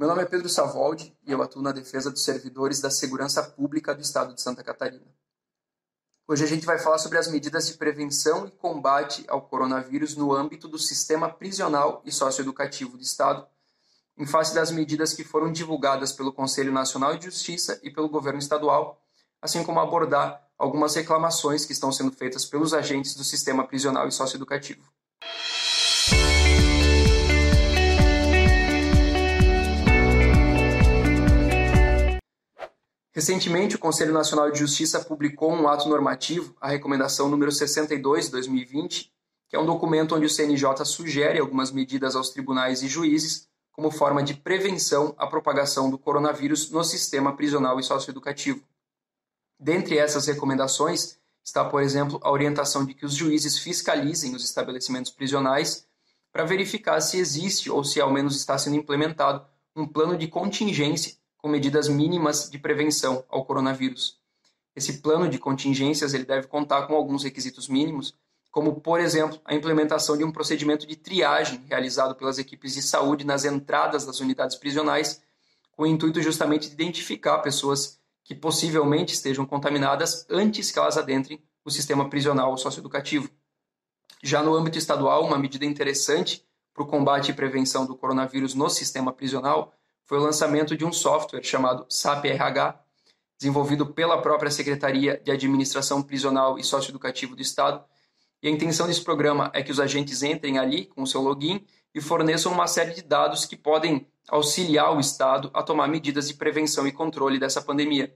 Meu nome é Pedro Savoldi e eu atuo na defesa dos servidores da segurança pública do estado de Santa Catarina. Hoje a gente vai falar sobre as medidas de prevenção e combate ao coronavírus no âmbito do sistema prisional e socioeducativo do estado, em face das medidas que foram divulgadas pelo Conselho Nacional de Justiça e pelo governo estadual, assim como abordar algumas reclamações que estão sendo feitas pelos agentes do sistema prisional e socioeducativo. Recentemente, o Conselho Nacional de Justiça publicou um ato normativo, a recomendação número 62 de 2020, que é um documento onde o CNJ sugere algumas medidas aos tribunais e juízes como forma de prevenção à propagação do coronavírus no sistema prisional e socioeducativo. Dentre essas recomendações está, por exemplo, a orientação de que os juízes fiscalizem os estabelecimentos prisionais para verificar se existe ou se ao menos está sendo implementado um plano de contingência com medidas mínimas de prevenção ao coronavírus. Esse plano de contingências ele deve contar com alguns requisitos mínimos, como, por exemplo, a implementação de um procedimento de triagem realizado pelas equipes de saúde nas entradas das unidades prisionais, com o intuito justamente de identificar pessoas que possivelmente estejam contaminadas antes que elas adentrem o sistema prisional socioeducativo. Já no âmbito estadual, uma medida interessante para o combate e prevenção do coronavírus no sistema prisional foi o lançamento de um software chamado SAP-RH, desenvolvido pela própria Secretaria de Administração Prisional e Socioeducativo do Estado. E a intenção desse programa é que os agentes entrem ali com o seu login e forneçam uma série de dados que podem auxiliar o Estado a tomar medidas de prevenção e controle dessa pandemia.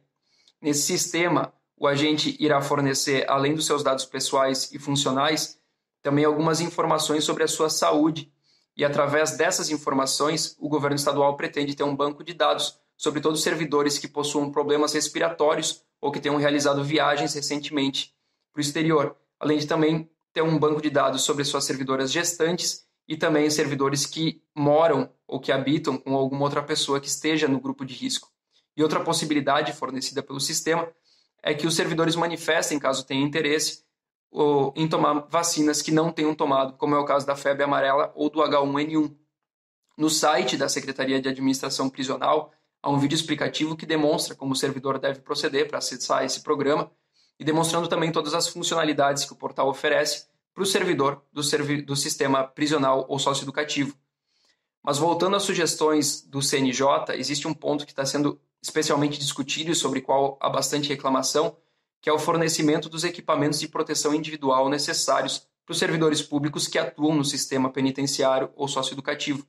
Nesse sistema, o agente irá fornecer, além dos seus dados pessoais e funcionais, também algumas informações sobre a sua saúde e através dessas informações, o governo estadual pretende ter um banco de dados sobre todos os servidores que possuam problemas respiratórios ou que tenham realizado viagens recentemente para o exterior, além de também ter um banco de dados sobre suas servidoras gestantes e também servidores que moram ou que habitam com alguma outra pessoa que esteja no grupo de risco. E outra possibilidade fornecida pelo sistema é que os servidores manifestem, caso tenham interesse, em tomar vacinas que não tenham tomado, como é o caso da febre amarela ou do H1N1. No site da Secretaria de Administração Prisional há um vídeo explicativo que demonstra como o servidor deve proceder para acessar esse programa e demonstrando também todas as funcionalidades que o portal oferece para o servidor do, servi do sistema prisional ou socioeducativo. Mas voltando às sugestões do CNJ, existe um ponto que está sendo especialmente discutido e sobre qual há bastante reclamação, que é o fornecimento dos equipamentos de proteção individual necessários para os servidores públicos que atuam no sistema penitenciário ou socioeducativo.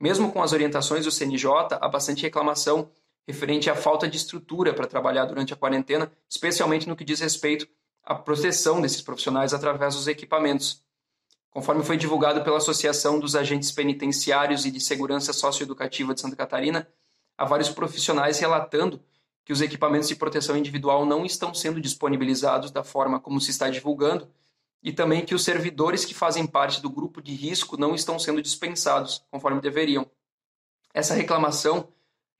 Mesmo com as orientações do CNJ, há bastante reclamação referente à falta de estrutura para trabalhar durante a quarentena, especialmente no que diz respeito à proteção desses profissionais através dos equipamentos. Conforme foi divulgado pela Associação dos Agentes Penitenciários e de Segurança Socioeducativa de Santa Catarina, há vários profissionais relatando que os equipamentos de proteção individual não estão sendo disponibilizados da forma como se está divulgando e também que os servidores que fazem parte do grupo de risco não estão sendo dispensados conforme deveriam. Essa reclamação,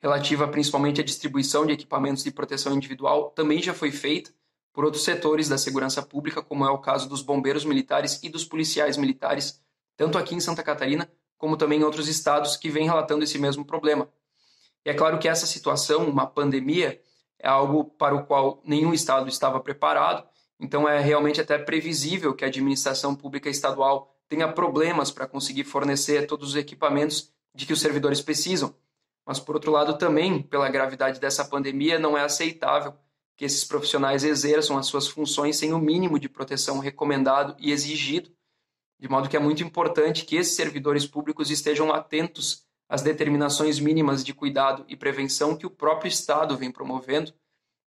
relativa principalmente à distribuição de equipamentos de proteção individual, também já foi feita por outros setores da segurança pública, como é o caso dos bombeiros militares e dos policiais militares, tanto aqui em Santa Catarina como também em outros estados que vêm relatando esse mesmo problema. E é claro que essa situação, uma pandemia, é algo para o qual nenhum estado estava preparado, então é realmente até previsível que a administração pública estadual tenha problemas para conseguir fornecer todos os equipamentos de que os servidores precisam. Mas, por outro lado, também, pela gravidade dessa pandemia, não é aceitável que esses profissionais exerçam as suas funções sem o mínimo de proteção recomendado e exigido, de modo que é muito importante que esses servidores públicos estejam atentos as determinações mínimas de cuidado e prevenção que o próprio Estado vem promovendo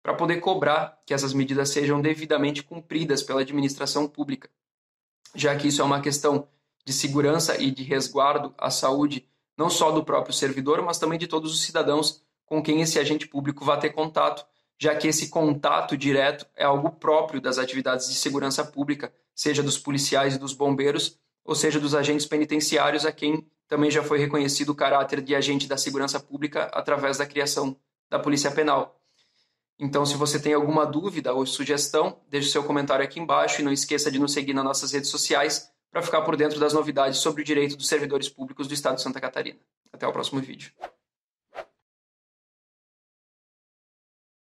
para poder cobrar que essas medidas sejam devidamente cumpridas pela administração pública, já que isso é uma questão de segurança e de resguardo à saúde não só do próprio servidor, mas também de todos os cidadãos com quem esse agente público vai ter contato, já que esse contato direto é algo próprio das atividades de segurança pública, seja dos policiais e dos bombeiros, ou seja dos agentes penitenciários a quem também já foi reconhecido o caráter de agente da segurança pública através da criação da Polícia Penal. Então, se você tem alguma dúvida ou sugestão, deixe seu comentário aqui embaixo e não esqueça de nos seguir nas nossas redes sociais para ficar por dentro das novidades sobre o direito dos servidores públicos do Estado de Santa Catarina. Até o próximo vídeo.